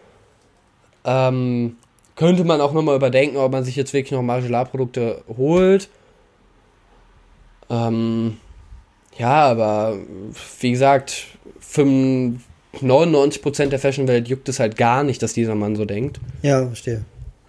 Ähm, könnte man auch nochmal überdenken, ob man sich jetzt wirklich noch Magellan-Produkte holt. Ähm, ja, aber wie gesagt, 99% der Fashion-Welt juckt es halt gar nicht, dass dieser Mann so denkt. Ja, verstehe.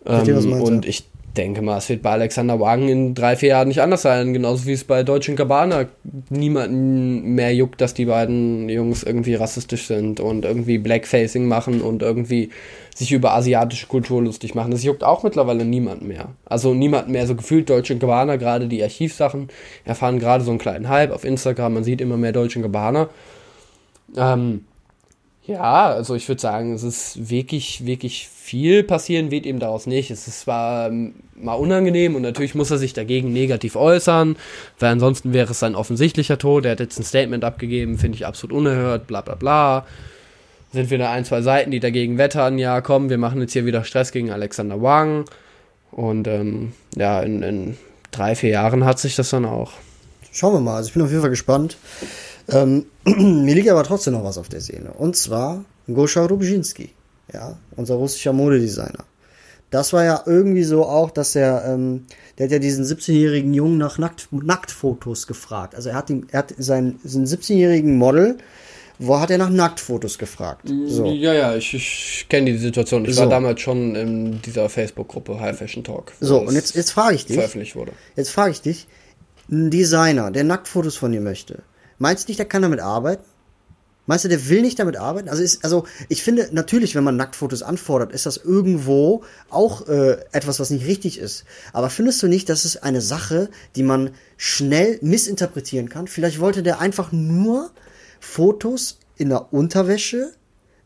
verstehe ähm, und ja. ich denke mal, es wird bei Alexander Wagen in drei, vier Jahren nicht anders sein. Genauso wie es bei Deutschen Cabana niemanden mehr juckt, dass die beiden Jungs irgendwie rassistisch sind und irgendwie Blackfacing machen und irgendwie sich über asiatische Kultur lustig machen. Das juckt auch mittlerweile niemand mehr. Also niemand mehr so gefühlt Deutsche Gabbana, gerade die Archivsachen erfahren gerade so einen kleinen Hype auf Instagram. Man sieht immer mehr Deutsche Gabbana. Ähm, ja, also ich würde sagen, es ist wirklich, wirklich viel passieren wird eben daraus nicht. Es ist zwar ähm, mal unangenehm und natürlich muss er sich dagegen negativ äußern, weil ansonsten wäre es ein offensichtlicher Tod. Er hat jetzt ein Statement abgegeben, finde ich absolut unerhört, bla bla bla sind wieder ein, zwei Seiten, die dagegen wettern, ja komm, wir machen jetzt hier wieder Stress gegen Alexander Wang. Und ähm, ja, in, in, drei, vier Jahren hat sich das dann auch. Schauen wir mal, also ich bin auf jeden Fall gespannt. Ähm, mir liegt aber trotzdem noch was auf der Seele. Und zwar Goscha Rubzinski, ja, unser russischer Modedesigner. Das war ja irgendwie so auch, dass er, ähm, der hat ja diesen 17-jährigen Jungen nach Nackt, Nacktfotos gefragt. Also er hat, ihn, er hat seinen, seinen 17-jährigen Model wo hat er nach Nacktfotos gefragt? So. Ja, ja, ich, ich kenne die Situation. Ich so. war damals schon in dieser Facebook-Gruppe High Fashion Talk. So, und jetzt, jetzt frage ich dich. Veröffentlicht wurde. Jetzt frage ich dich, ein Designer, der Nacktfotos von dir möchte, meinst du nicht, der kann damit arbeiten? Meinst du, der will nicht damit arbeiten? Also, ist, also ich finde natürlich, wenn man Nacktfotos anfordert, ist das irgendwo auch äh, etwas, was nicht richtig ist. Aber findest du nicht, dass es eine Sache, die man schnell missinterpretieren kann? Vielleicht wollte der einfach nur Fotos in der Unterwäsche,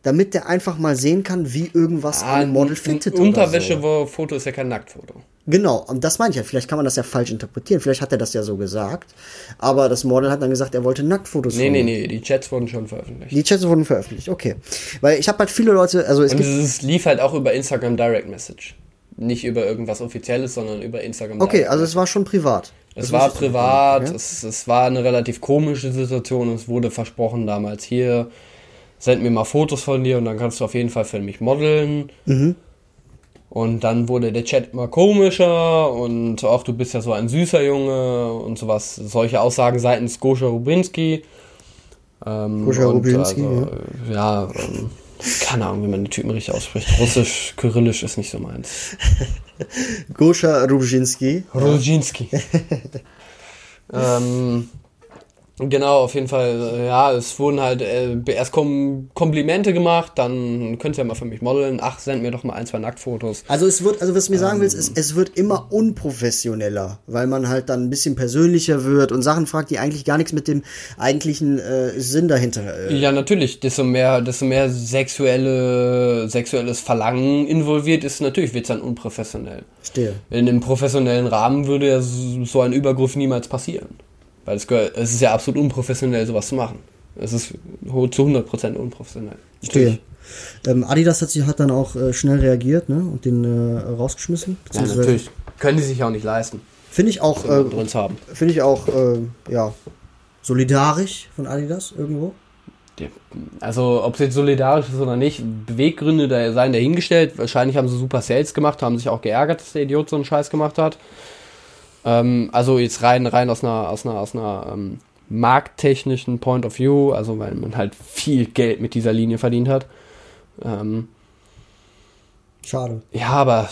damit der einfach mal sehen kann, wie irgendwas ah, ein Model fittet. Unterwäsche-Foto so. ist ja kein Nacktfoto. Genau, und das meine ich ja. Vielleicht kann man das ja falsch interpretieren. Vielleicht hat er das ja so gesagt. Aber das Model hat dann gesagt, er wollte Nacktfotos. Nee, nee, nee, die Chats wurden schon veröffentlicht. Die Chats wurden veröffentlicht, okay. Weil ich habe halt viele Leute, also es Und es lief halt auch über Instagram Direct Message. Nicht über irgendwas Offizielles, sondern über Instagram Okay, Direct. also es war schon privat. Es war privat, ja? es, es war eine relativ komische Situation. Es wurde versprochen damals hier, send mir mal Fotos von dir und dann kannst du auf jeden Fall für mich modeln. Mhm. Und dann wurde der Chat immer komischer und auch du bist ja so ein süßer Junge und sowas. Solche Aussagen seitens Goscha Rubinski. Ähm, Goscha Rubinski, also, ja. ja ähm, keine Ahnung, wie man die Typen richtig ausspricht. Russisch, Kyrillisch ist nicht so meins. Goscha Rubzinski. Rubzinski. ähm, Genau, auf jeden Fall, äh, ja, es wurden halt äh, erst Kom Komplimente gemacht, dann könnt ihr ja mal für mich modeln. Ach, send mir doch mal ein, zwei Nacktfotos. Also es wird, also was du mir sagen ähm, willst, ist, es wird immer unprofessioneller, weil man halt dann ein bisschen persönlicher wird und Sachen fragt, die eigentlich gar nichts mit dem eigentlichen äh, Sinn dahinter. Äh, ja, natürlich, desto mehr, desto mehr sexuelle, sexuelles Verlangen involviert ist, natürlich wird es dann unprofessionell. Stehe. In einem professionellen Rahmen würde ja so ein Übergriff niemals passieren. Weil es, gehört, es ist ja absolut unprofessionell, sowas zu machen. Es ist zu 100% unprofessionell. Stehe. Ähm, Adidas hat, sich, hat dann auch äh, schnell reagiert ne? und den äh, rausgeschmissen. Ja, natürlich. Können die sich auch nicht leisten. Finde ich auch. Äh, Finde ich auch, äh, ja, solidarisch von Adidas irgendwo. Also, ob es jetzt solidarisch ist oder nicht, Beweggründe da seien dahingestellt. Wahrscheinlich haben sie super Sales gemacht, haben sich auch geärgert, dass der Idiot so einen Scheiß gemacht hat. Ähm, also jetzt rein, rein aus einer, aus einer, aus einer ähm, markttechnischen Point of View, also weil man halt viel Geld mit dieser Linie verdient hat. Ähm, Schade. Ja, aber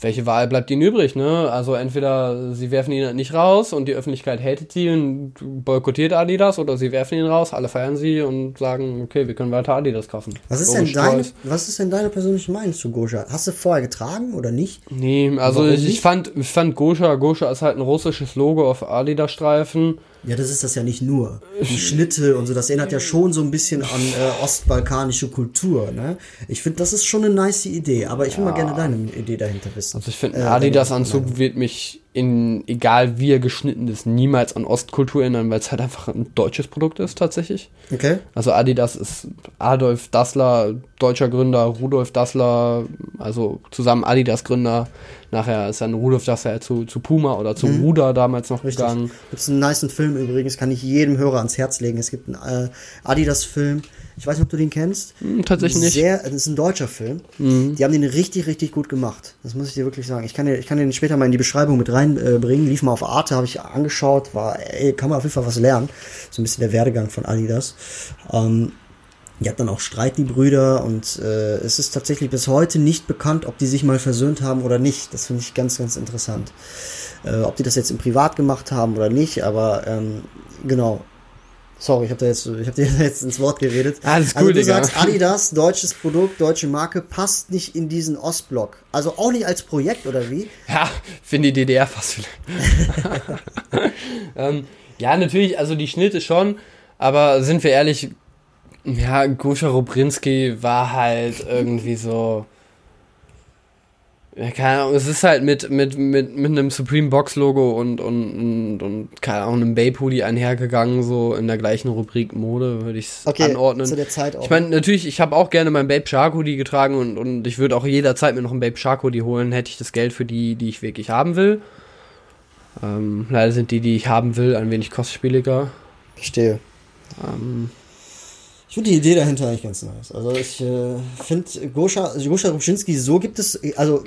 welche Wahl bleibt ihnen übrig, ne? Also entweder sie werfen ihn nicht raus und die Öffentlichkeit hatet sie und boykottiert Adidas oder sie werfen ihn raus, alle feiern sie und sagen, okay, wir können weiter Adidas kaufen. Was ist, denn deine, was ist denn deine persönliche Meinung zu Gosha? Hast du vorher getragen oder nicht? Nee, also ich, ich, fand, ich fand Gosha, Gosha ist halt ein russisches Logo auf Adidas-Streifen. Ja, das ist das ja nicht nur. Die Schnitte und so, das erinnert ja schon so ein bisschen an äh, ostbalkanische Kultur. Ne? Ich finde, das ist schon eine nice Idee, aber ich will ja. mal gerne deine Idee dahinter wissen. Also ich finde, äh, Adidas-Anzug wird mich in, egal wie er geschnitten ist, niemals an Ostkultur erinnern, weil es halt einfach ein deutsches Produkt ist tatsächlich. Okay. Also Adidas ist Adolf Dassler, deutscher Gründer, Rudolf Dassler, also zusammen Adidas Gründer. Nachher ist dann Rudolf Dassler zu, zu Puma oder zu mhm. Ruder damals noch Richtig. gegangen. Gibt es einen nice Film übrigens, kann ich jedem Hörer ans Herz legen. Es gibt einen äh, Adidas-Film ich weiß nicht, ob du den kennst. Hm, tatsächlich nicht. Sehr, das ist ein deutscher Film. Mhm. Die haben den richtig, richtig gut gemacht. Das muss ich dir wirklich sagen. Ich kann, den, ich kann den später mal in die Beschreibung mit reinbringen. Äh, Lief mal auf Arte, habe ich angeschaut. War, ey, kann man auf jeden Fall was lernen. So ein bisschen der Werdegang von Adidas. Ähm, die hat dann auch Streit, die Brüder, und äh, es ist tatsächlich bis heute nicht bekannt, ob die sich mal versöhnt haben oder nicht. Das finde ich ganz, ganz interessant. Äh, ob die das jetzt im Privat gemacht haben oder nicht, aber ähm, genau. Sorry, ich habe da jetzt, ich habe dir jetzt ins Wort geredet. Alles cool, also du Digga. sagst, Adidas, deutsches Produkt, deutsche Marke, passt nicht in diesen Ostblock. Also auch nicht als Projekt oder wie? Ja, finde die DDR fast. ähm, ja, natürlich, also die Schnitte schon, aber sind wir ehrlich, ja, Goscha Robrinski war halt irgendwie so ja, keine Ahnung, es ist halt mit, mit, mit, mit einem Supreme Box Logo und, und, und, und keine Ahnung, einem Babe Hoodie einhergegangen, so in der gleichen Rubrik Mode, würde ich es okay, anordnen. Zu der Zeit auch. Ich meine, natürlich, ich habe auch gerne mein Babe Shark Hoodie getragen und, und ich würde auch jederzeit mir noch ein Babe Shark Hoodie holen, hätte ich das Geld für die, die ich wirklich haben will. Ähm, leider sind die, die ich haben will, ein wenig kostspieliger. Verstehe. Ähm, ich finde die Idee dahinter eigentlich ganz nice. Also ich äh, finde Goscha, Goscha Rubschinski, so gibt es, also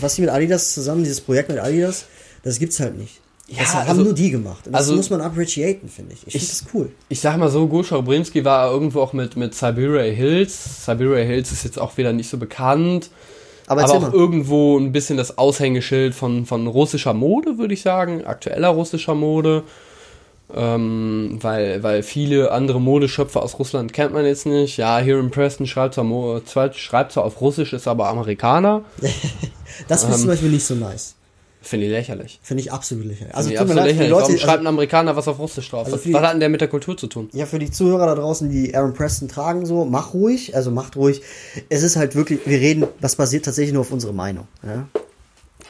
was sie mit Adidas zusammen, dieses Projekt mit Adidas, das gibt's halt nicht. Ja, das haben also, nur die gemacht. Und das also, muss man appreciaten, finde ich. Ich finde das cool. Ich sag mal so, Goscha Rubrinski war irgendwo auch mit, mit Siberia Hills. Siberia Hills ist jetzt auch wieder nicht so bekannt. Aber, aber auch mal. irgendwo ein bisschen das Aushängeschild von, von russischer Mode, würde ich sagen. Aktueller russischer Mode. Ähm, weil, weil viele andere Modeschöpfer aus Russland kennt man jetzt nicht. Ja, Hiram Preston schreibt zwar, schreibt zwar auf Russisch, ist aber Amerikaner. das finde ich ähm, zum Beispiel nicht so nice. Finde ich lächerlich. Finde ich absolut lächerlich. Also, absolut leid, lächerlich. Leute, Warum schreibt ein Amerikaner was auf Russisch drauf? Also was, was hat denn der mit der Kultur zu tun? Ja, für die Zuhörer da draußen, die Aaron Preston tragen, so, mach ruhig, also macht ruhig. Es ist halt wirklich, wir reden, das basiert tatsächlich nur auf unsere Meinung. Ja?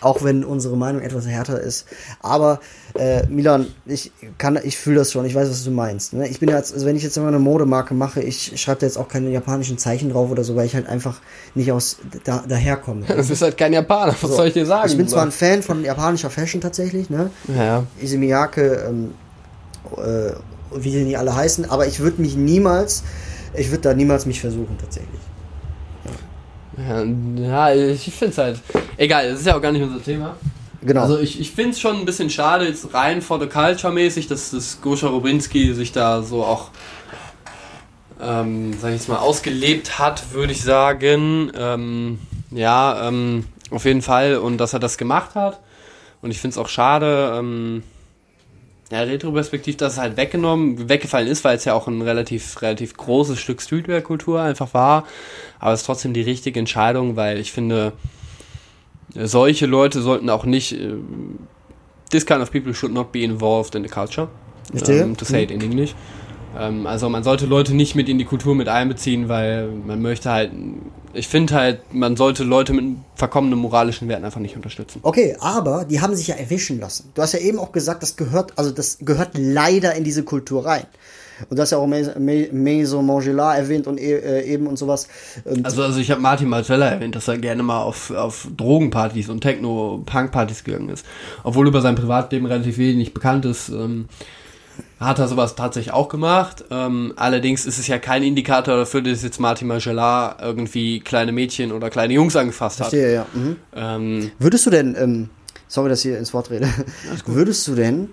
Auch wenn unsere Meinung etwas härter ist. Aber äh, Milan, ich kann, ich fühle das schon. Ich weiß, was du meinst. Ne? Ich bin jetzt, also wenn ich jetzt immer eine Modemarke mache, ich schreibe da jetzt auch keine japanischen Zeichen drauf oder so, weil ich halt einfach nicht aus da, daherkomme. Du bist halt kein Japaner. Was so. soll ich dir sagen? Ich bin zwar ein Fan von japanischer Fashion tatsächlich, ne? Ja. Ise Miyake, ähm, äh, wie die nicht alle heißen, aber ich würde mich niemals, ich würde da niemals mich versuchen tatsächlich. Ja, ich finde es halt. Egal, das ist ja auch gar nicht unser Thema. Genau. Also ich, ich finde es schon ein bisschen schade, jetzt rein for the culture mäßig, dass das Goscha Rubinski sich da so auch, ähm, sag ich jetzt mal, ausgelebt hat, würde ich sagen. Ähm, ja, ähm, auf jeden Fall. Und dass er das gemacht hat. Und ich finde es auch schade, ähm, ja, retroperspektiv, dass es halt weggenommen, weggefallen ist, weil es ja auch ein relativ, relativ großes Stück Streetwear-Kultur einfach war. Aber es ist trotzdem die richtige Entscheidung, weil ich finde, solche Leute sollten auch nicht, äh, this kind of people should not be involved in the culture. Um, to say it in English. Ähm, also man sollte Leute nicht mit in die Kultur mit einbeziehen, weil man möchte halt, ich finde halt, man sollte Leute mit verkommenen moralischen Werten einfach nicht unterstützen. Okay, aber die haben sich ja erwischen lassen. Du hast ja eben auch gesagt, das gehört, also das gehört leider in diese Kultur rein. Und du hast ja auch Maison Mangela erwähnt und e, äh, eben und sowas. Und also, also ich habe Martin Marcella erwähnt, dass er gerne mal auf, auf Drogenpartys und Techno-Punk-Partys gegangen ist. Obwohl über sein Privatleben relativ wenig bekannt ist. Ähm, hat er sowas tatsächlich auch gemacht. Ähm, allerdings ist es ja kein Indikator dafür, dass jetzt Martin Margellat irgendwie kleine Mädchen oder kleine Jungs angefasst hat. Verstehe, ja. Mhm. Ähm, Würdest du denn, ähm, sorry, dass ich hier ins Wort rede, würdest du denn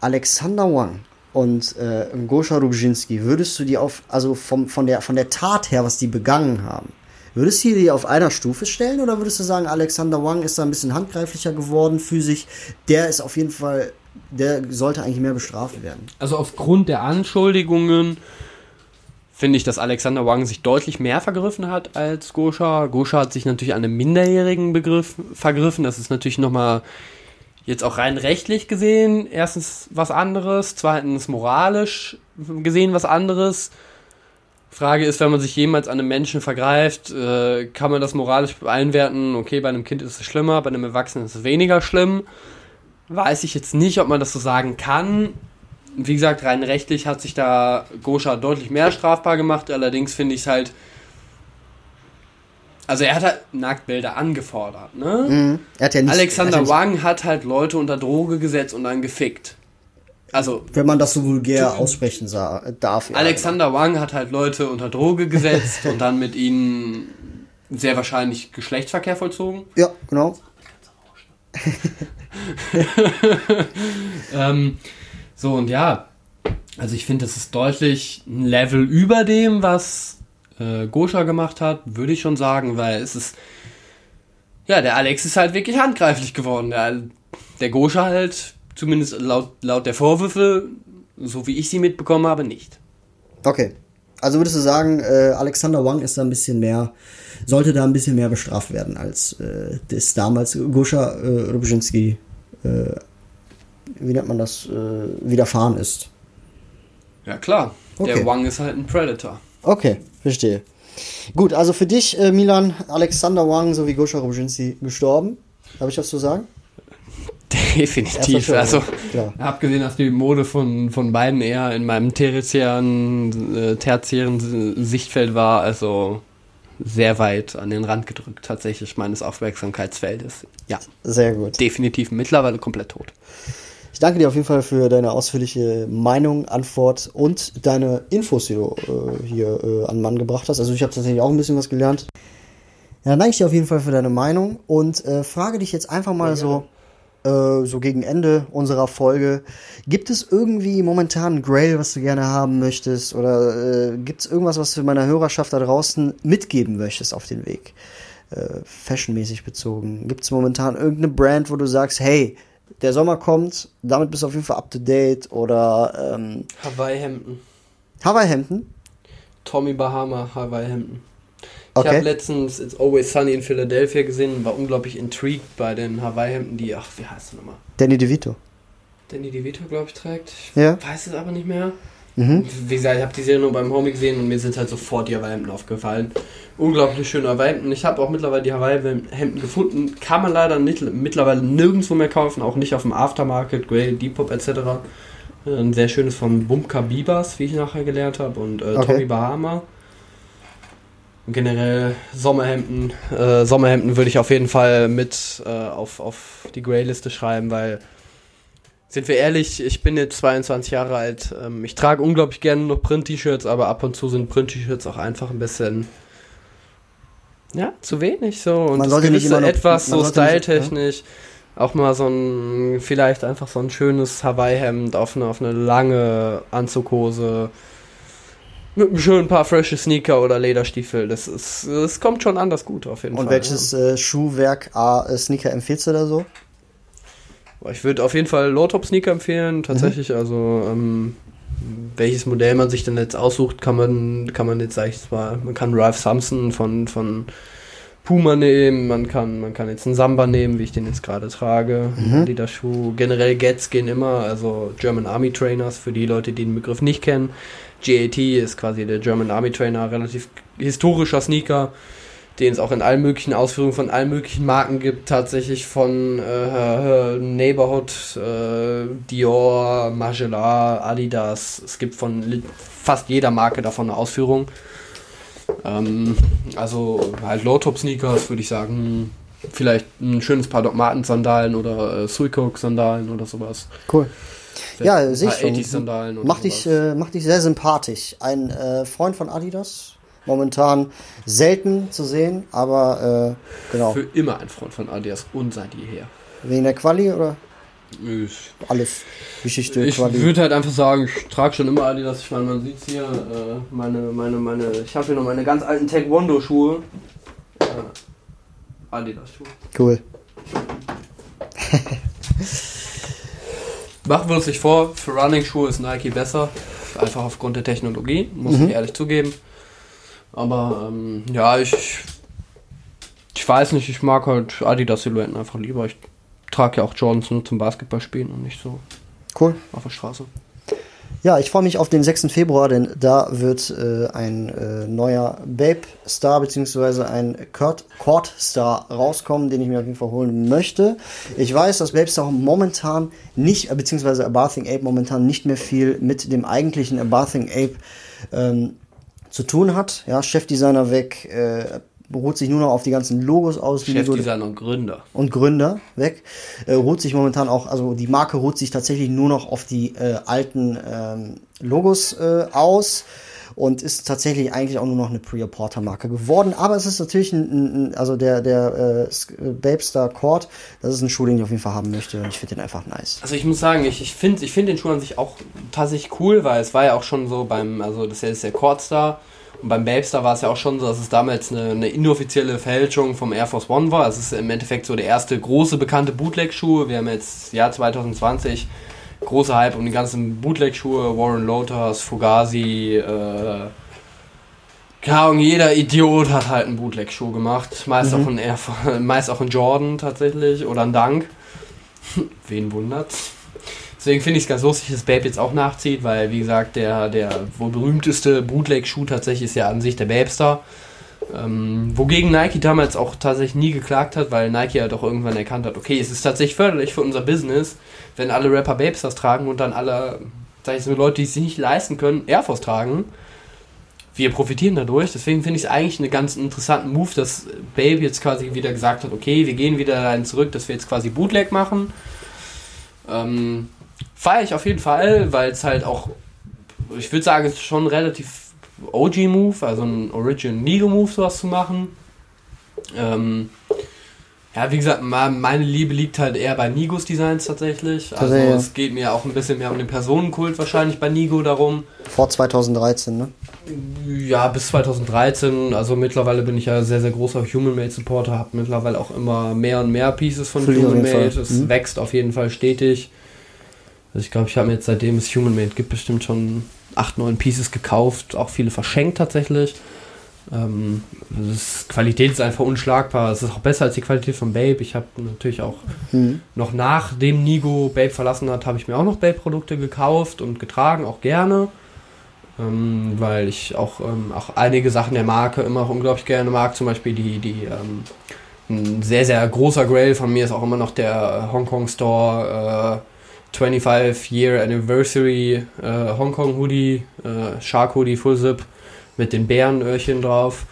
Alexander Wang und äh, Goscha Rubzinski, würdest du die auf, also vom, von, der, von der Tat her, was die begangen haben, Würdest du die auf einer Stufe stellen oder würdest du sagen, Alexander Wang ist da ein bisschen handgreiflicher geworden physisch? Der ist auf jeden Fall, der sollte eigentlich mehr bestraft werden. Also aufgrund der Anschuldigungen finde ich, dass Alexander Wang sich deutlich mehr vergriffen hat als Gosha. Gosha hat sich natürlich an einem minderjährigen Begriff vergriffen. Das ist natürlich nochmal jetzt auch rein rechtlich gesehen erstens was anderes, zweitens moralisch gesehen was anderes. Frage ist, wenn man sich jemals an einem Menschen vergreift, äh, kann man das moralisch einwerten, okay, bei einem Kind ist es schlimmer, bei einem Erwachsenen ist es weniger schlimm. Weiß ich jetzt nicht, ob man das so sagen kann. Wie gesagt, rein rechtlich hat sich da Gosha deutlich mehr strafbar gemacht, allerdings finde ich es halt. Also er hat halt Nacktbilder angefordert, ne? Mhm. Er hat ja nicht, Alexander er hat ja Wang hat halt Leute unter Droge gesetzt und dann gefickt. Also wenn man das so vulgär aussprechen sah, darf. ja. Alexander Wang hat halt Leute unter Droge gesetzt und dann mit ihnen sehr wahrscheinlich Geschlechtsverkehr vollzogen. Ja, genau. Ähm, so und ja, also ich finde, das ist deutlich ein Level über dem, was äh, Gosha gemacht hat, würde ich schon sagen, weil es ist, ja, der Alex ist halt wirklich handgreiflich geworden. Der, der Gosha halt, zumindest laut, laut der Vorwürfe, so wie ich sie mitbekommen habe, nicht. Okay. Also würdest du sagen, äh, Alexander Wang ist da ein bisschen mehr, sollte da ein bisschen mehr bestraft werden, als äh, das damals Goscha äh, Rubczynski, äh, wie nennt man das, äh, widerfahren ist. Ja klar, Okay. der Wang ist halt ein Predator. Okay, verstehe. Gut, also für dich, äh, Milan, Alexander Wang sowie Goscha Rubczynski gestorben. Habe ich was zu sagen? Definitiv. Also, klar. abgesehen, dass die Mode von, von beiden eher in meinem tertiären, äh, tertiären Sichtfeld war, also sehr weit an den Rand gedrückt, tatsächlich meines Aufmerksamkeitsfeldes. Ja, Sehr gut. definitiv mittlerweile komplett tot. Ich danke dir auf jeden Fall für deine ausführliche Meinung, Antwort und deine Infos, die du äh, hier äh, an Mann gebracht hast. Also ich habe tatsächlich auch ein bisschen was gelernt. Ja, dann danke ich dir auf jeden Fall für deine Meinung und äh, frage dich jetzt einfach mal so, äh, so gegen Ende unserer Folge, gibt es irgendwie momentan ein Grail, was du gerne haben möchtest oder äh, gibt es irgendwas, was du meiner Hörerschaft da draußen mitgeben möchtest auf den Weg? Äh, fashionmäßig bezogen. Gibt es momentan irgendeine Brand, wo du sagst, hey, der Sommer kommt, damit bist du auf jeden Fall up to date oder ähm, Hawaii-Hemden. Hawaii-Hemden? Tommy Bahama Hawaii-Hemden. Ich Okay. habe letztens It's Always Sunny in Philadelphia gesehen und war unglaublich intrigued bei den Hawaii-Hemden, die, ach, wie heißt der nochmal? Danny DeVito. Danny DeVito, glaube ich, trägt. Ich Ja. weiß es aber nicht mehr. Mhm. Wie gesagt, ich habe die Serie nur beim Homie gesehen und mir sind halt sofort die Hawaii-Hemden aufgefallen. Unglaublich schöne Hawaii-Hemden. Ich habe auch mittlerweile die Hawaii-Hemden gefunden. Kann man leider nicht, mittlerweile nirgendwo mehr kaufen, auch nicht auf dem Aftermarket, Grey, Depop etc. Ein sehr schönes von Bumka Bibas, wie ich nachher gelernt habe, und äh, Okay. Tommy Bahama. Generell Sommerhemden. Äh, Sommerhemden würde ich auf jeden Fall mit äh, auf, auf die Grey-Liste schreiben, weil sind wir ehrlich, ich bin jetzt 22 Jahre alt. Ähm, ich trage unglaublich gerne noch Print-T-Shirts, aber ab und zu sind Print-T-Shirts auch einfach ein bisschen. Ja, zu wenig so. Und Man sollte nicht immer nur- etwas so styletechnisch. Auch mal so ein, vielleicht einfach so ein schönes Hawaii-Hemd auf eine, auf eine lange Anzughose. Mit einem schönen paar frische Sneaker oder Lederstiefel. Das ist, das kommt schon anders gut auf jeden Und Fall. welches äh, Schuhwerk, A, äh, Sneaker empfiehlst du da so? Ja. Ich würde auf jeden Fall Low-Top-Sneaker empfehlen, tatsächlich. Also, ähm, welches Modell man sich denn jetzt aussucht, kann man, kann man jetzt, sag ich mal, man kann Ralph Samson von, von Puma nehmen, man kann, man kann jetzt einen Samba nehmen, wie ich den jetzt gerade trage. Mhm. Adidas Schuh. Generell Gets gehen immer, also German Army Trainers, für die Leute, die den Begriff nicht kennen. GAT ist quasi der German Army Trainer, relativ historischer Sneaker, den es auch in allen möglichen Ausführungen von allen möglichen Marken gibt, tatsächlich von äh, Neighborhood, äh, Dior, Margiela, Adidas. Es gibt von fast jeder Marke davon eine Ausführung. Ähm, also halt Low-Top-Sneakers würde ich sagen. Vielleicht ein schönes paar Doc Martens-Sandalen oder äh, Suicoke-Sandalen oder sowas. Cool. Vielleicht Ja, sehe ich schon. 80s-Sandalen oder Mach dich, äh, mach dich sehr sympathisch. Ein äh, Freund von Adidas. Momentan selten zu sehen, aber äh, genau. Für immer ein Freund von Adidas und seit jeher. Wegen der Quali oder Ich, alles? Geschichte, ich Quali. würde halt einfach sagen, ich trage schon immer Adidas. Ich meine, man sieht hier, äh, meine, meine, meine, ich habe hier noch meine ganz alten Taekwondo-Schuhe. Adidas-Schuh. Cool. Machen wir uns nicht vor, für Running-Schuhe ist Nike besser. Einfach aufgrund der Technologie, muss Mhm. ich ehrlich zugeben. Aber ähm, ja, ich, ich weiß nicht, ich mag halt Adidas-Silhouetten einfach lieber. Ich trage ja auch Jordans nur zum Basketballspielen und nicht so Cool. auf der Straße. Ja, ich freue mich auf den 6. Februar, denn da wird äh, ein äh, neuer Babe-Star beziehungsweise ein Court-Star rauskommen, den ich mir auf jeden Fall holen möchte. Ich weiß, dass Babe-Star momentan nicht, äh, beziehungsweise A Bathing Ape momentan nicht mehr viel mit dem eigentlichen A Bathing Ape ähm, zu tun hat. Ja, Chefdesigner weg, äh, beruht sich nur noch auf die ganzen Logos aus, Chefdesigner und Gründer. und Gründer weg. Äh, ruht sich momentan auch, also die Marke ruht sich tatsächlich nur noch auf die äh, alten ähm, Logos äh, aus und ist tatsächlich eigentlich auch nur noch eine Pre-Porter-Marke geworden. Aber es ist natürlich ein, ein also der, der äh, äh, Babestar Cord, das ist ein Schuh, den ich auf jeden Fall haben möchte und ich finde den einfach nice. Also ich muss sagen, ich, ich finde ich find den Schuh an sich auch tatsächlich cool, weil es war ja auch schon so beim, also das ist der Cordstar und beim Babestar war es ja auch schon so, dass es damals eine, eine inoffizielle Fälschung vom Air Force One war. Es ist im Endeffekt so der erste große bekannte Bootleg-Schuh. Wir haben jetzt Jahr 2020 große Hype um die ganzen Bootleg-Schuhe, Warren Lotas, Fugazi, äh, Ahnung, jeder Idiot hat halt einen Bootleg-Schuh gemacht. Meist, auch ein Air, Force- meist auch ein Jordan tatsächlich oder ein Dunk. Wen wundert's? Deswegen finde ich es ganz lustig, dass Babe jetzt auch nachzieht, weil, wie gesagt, der, der wohl berühmteste Bootleg-Schuh tatsächlich ist ja an sich der Babestar. Ähm, wogegen Nike damals auch tatsächlich nie geklagt hat, weil Nike ja doch irgendwann erkannt hat, okay, es ist tatsächlich förderlich für unser Business, wenn alle Rapper Babestars tragen und dann alle, sag ich so, Leute, die es sich nicht leisten können, Air Force tragen. Wir profitieren dadurch, deswegen finde ich es eigentlich einen ganz interessanten Move, dass Babe jetzt quasi wieder gesagt hat, okay, wir gehen wieder dahin zurück, dass wir jetzt quasi Bootleg machen. Ähm, Feiere ich auf jeden Fall, weil es halt auch, ich würde sagen, es ist schon ein relativ OG-Move, also ein Original Nigo-Move, sowas zu machen. Ähm, ja, wie gesagt, meine Liebe liegt halt eher bei Nigos Designs tatsächlich. Also ja. es geht mir auch ein bisschen mehr um den Personenkult wahrscheinlich bei Nigo darum. Vor 2013, ne? Ja, bis 2013. Also mittlerweile bin ich ja sehr, sehr großer Human Made Supporter, habe mittlerweile auch immer mehr und mehr Pieces von auf Human Made. Es Mhm. wächst auf jeden Fall stetig. Also ich glaube, ich habe mir jetzt seitdem es Human Made gibt, bestimmt schon acht, neun Pieces gekauft, auch viele verschenkt tatsächlich. Ähm, das Qualität ist einfach unschlagbar. Es ist auch besser als die Qualität von Babe. Ich habe natürlich auch Hm. noch nachdem Nigo Babe verlassen hat, habe ich mir auch noch Babe-Produkte gekauft und getragen, auch gerne. Ähm, weil ich auch, ähm, auch einige Sachen der Marke immer auch unglaublich gerne mag. Zum Beispiel die, die ähm, ein sehr, sehr großer Grail von mir ist auch immer noch der Hongkong Store äh, 25 Year Anniversary äh, Hongkong Hoodie, äh, Shark Hoodie Full Zip mit den Bärenöhrchen drauf.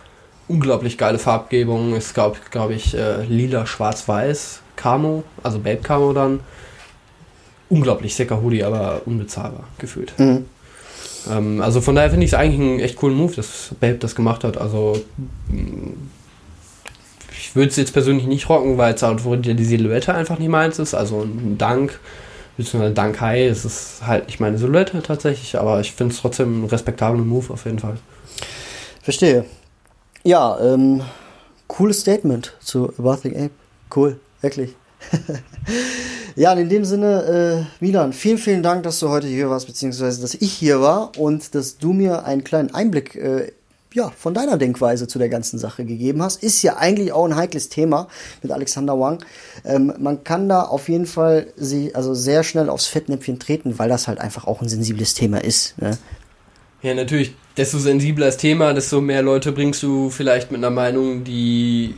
Unglaublich geile Farbgebung. Ist, glaube glaub ich, äh, lila, schwarz-weiß. Camo, also Babe Camo dann. Unglaublich sicker Hoodie, aber unbezahlbar gefühlt. Mhm. Ähm, also von daher finde ich es eigentlich einen echt coolen Move, dass Babe das gemacht hat. Also ich würde es jetzt persönlich nicht rocken, weil es halt die Silhouette einfach nicht meins ist. Also ein Dank, beziehungsweise Dank High, es ist halt nicht meine Silhouette tatsächlich, aber ich finde es trotzdem einen respektablen Move auf jeden Fall. Verstehe. Ja, ähm, cooles Statement zu Bathing Ape. Cool, wirklich. ja, und in dem Sinne, äh, Milan, vielen, vielen Dank, dass du heute hier warst, beziehungsweise dass ich hier war und dass du mir einen kleinen Einblick äh, ja, von deiner Denkweise zu der ganzen Sache gegeben hast. Ist ja eigentlich auch ein heikles Thema mit Alexander Wang. Ähm, man kann da auf jeden Fall sie also sehr schnell aufs Fettnäpfchen treten, weil das halt einfach auch ein sensibles Thema ist. Ne? Ja, natürlich, desto sensibler das Thema, desto mehr Leute bringst du vielleicht mit einer Meinung, die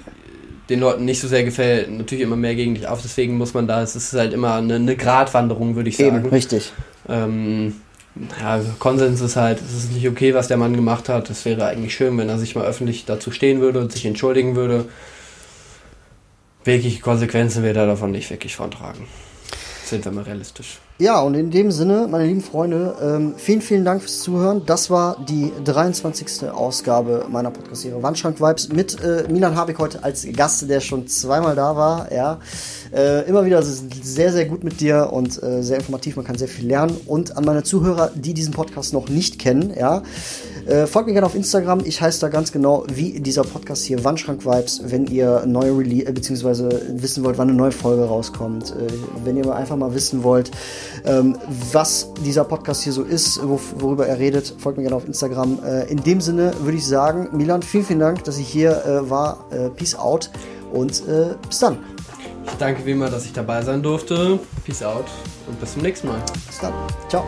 den Leuten nicht so sehr gefällt, natürlich immer mehr gegen dich auf. Deswegen muss man da, es ist halt immer eine, eine Gratwanderung, würde ich sagen. Eben, richtig. Ähm, ja, Konsens ist halt, es ist nicht okay, was der Mann gemacht hat. Es wäre eigentlich schön, wenn er sich mal öffentlich dazu stehen würde und sich entschuldigen würde. Wirkliche Konsequenzen wird er davon nicht wirklich vortragen. Sind wir mal realistisch. Ja, und in dem Sinne, meine lieben Freunde, ähm, vielen, vielen Dank fürs Zuhören. Das war die 23. Ausgabe meiner Podcast-Serie Wandschrank Vibes mit äh, Milan Habig heute als Gast, der schon zweimal da war. Ja, äh, immer wieder sehr, sehr gut mit dir und äh, sehr informativ. Man kann sehr viel lernen. Und an meine Zuhörer, die diesen Podcast noch nicht kennen, ja, Äh, folgt mir gerne auf Instagram. Ich heiße da ganz genau wie dieser Podcast hier Wandschrank Vibes, wenn ihr neue Release, äh, beziehungsweise wissen wollt, wann eine neue Folge rauskommt. Äh, wenn ihr einfach mal wissen wollt, ähm, was dieser Podcast hier so ist, wo, worüber er redet, folgt mir gerne auf Instagram. Äh, in dem Sinne würde ich sagen, Milan, vielen, vielen Dank, dass ich hier äh, war. Äh, peace out und bis dann. Ich danke wie immer, dass ich dabei sein durfte. Peace out und bis zum nächsten Mal. Bis dann. Ciao.